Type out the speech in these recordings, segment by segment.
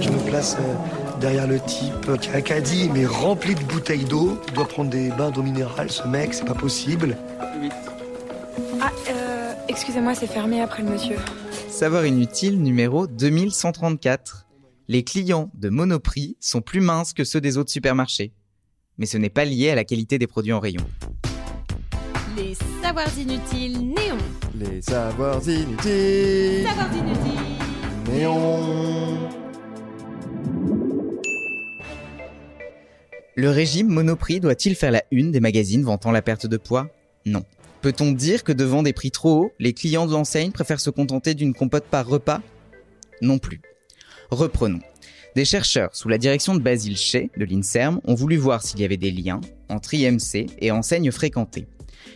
Je me place euh, derrière le type qui a un caddie mais rempli de bouteilles d'eau. Il doit prendre des bains d'eau minérale, ce mec, c'est pas possible. Ah, euh, excusez-moi, c'est fermé après le monsieur. Savoir inutile numéro 2134. Les clients de Monoprix sont plus minces que ceux des autres supermarchés. Mais ce n'est pas lié à la qualité des produits en rayon. Les savoirs inutiles néons. Les savoirs inutiles. Savoirs inutiles. Néon. Le régime Monoprix doit-il faire la une des magazines vantant la perte de poids? Non. Peut-on dire que devant des prix trop hauts, les clients de l'enseigne préfèrent se contenter d'une compote par repas? Non plus. Reprenons. Des chercheurs sous la direction de Basile Shea de l'INSERM ont voulu voir s'il y avait des liens entre IMC et enseignes fréquentées.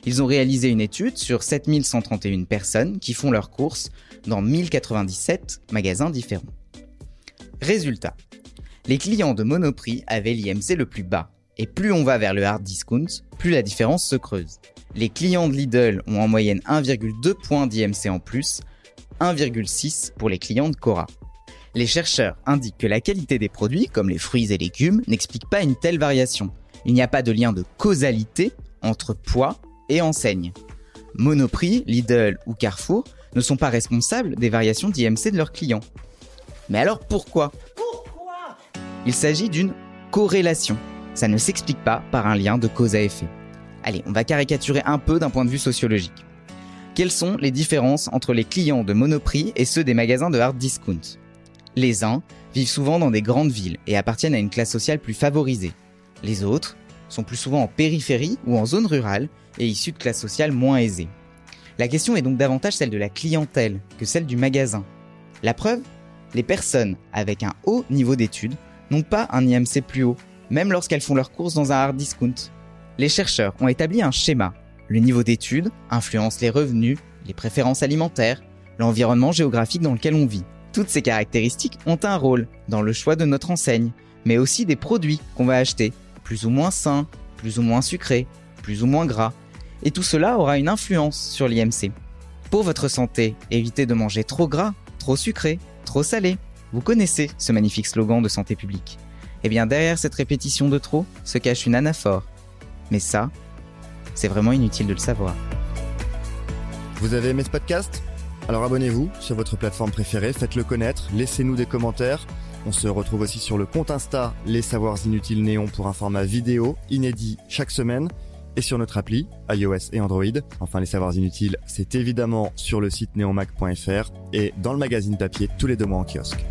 Ils ont réalisé une étude sur 7131 personnes qui font leurs courses dans 1097 magasins différents. Résultat. Les clients de Monoprix avaient l'IMC le plus bas. Et plus on va vers le hard discount, plus la différence se creuse. Les clients de Lidl ont en moyenne 1,2 points d'IMC en plus, 1,6 pour les clients de Cora. Les chercheurs indiquent que la qualité des produits, comme les fruits et légumes, n'explique pas une telle variation. Il n'y a pas de lien de causalité entre poids et enseigne. Monoprix, Lidl ou Carrefour ne sont pas responsables des variations d'IMC de leurs clients. Mais alors pourquoi? Il s'agit d'une corrélation. Ça ne s'explique pas par un lien de cause à effet. Allez, on va caricaturer un peu d'un point de vue sociologique. Quelles sont les différences entre les clients de Monoprix et ceux des magasins de hard discount? Les uns vivent souvent dans des grandes villes et appartiennent à une classe sociale plus favorisée. Les autres sont plus souvent en périphérie ou en zone rurale et issus de classes sociales moins aisées. La question est donc davantage celle de la clientèle que celle du magasin. La preuve Les personnes avec un haut niveau d'études n'ont pas un IMC plus haut, même lorsqu'elles font leurs courses dans un hard discount. Les chercheurs ont établi un schéma. Le niveau d'études influence les revenus, les préférences alimentaires, l'environnement géographique dans lequel on vit. Toutes ces caractéristiques ont un rôle dans le choix de notre enseigne, mais aussi des produits qu'on va acheter, plus ou moins sains, plus ou moins sucrés, plus ou moins gras. Et tout cela aura une influence sur l'IMC. Pour votre santé, évitez de manger trop gras, trop sucré, trop salé. Vous connaissez ce magnifique slogan de santé publique. Eh bien derrière cette répétition de trop se cache une anaphore. Mais ça, c'est vraiment inutile de le savoir. Vous avez aimé ce podcast? Alors abonnez-vous sur votre plateforme préférée, faites-le connaître, laissez-nous des commentaires. On se retrouve aussi sur le compte Insta Les Savoirs Inutiles Néon pour un format vidéo inédit chaque semaine et sur notre appli iOS et Android. Enfin, Les Savoirs Inutiles, c'est évidemment sur le site neonmac.fr et dans le magazine papier tous les deux mois en kiosque.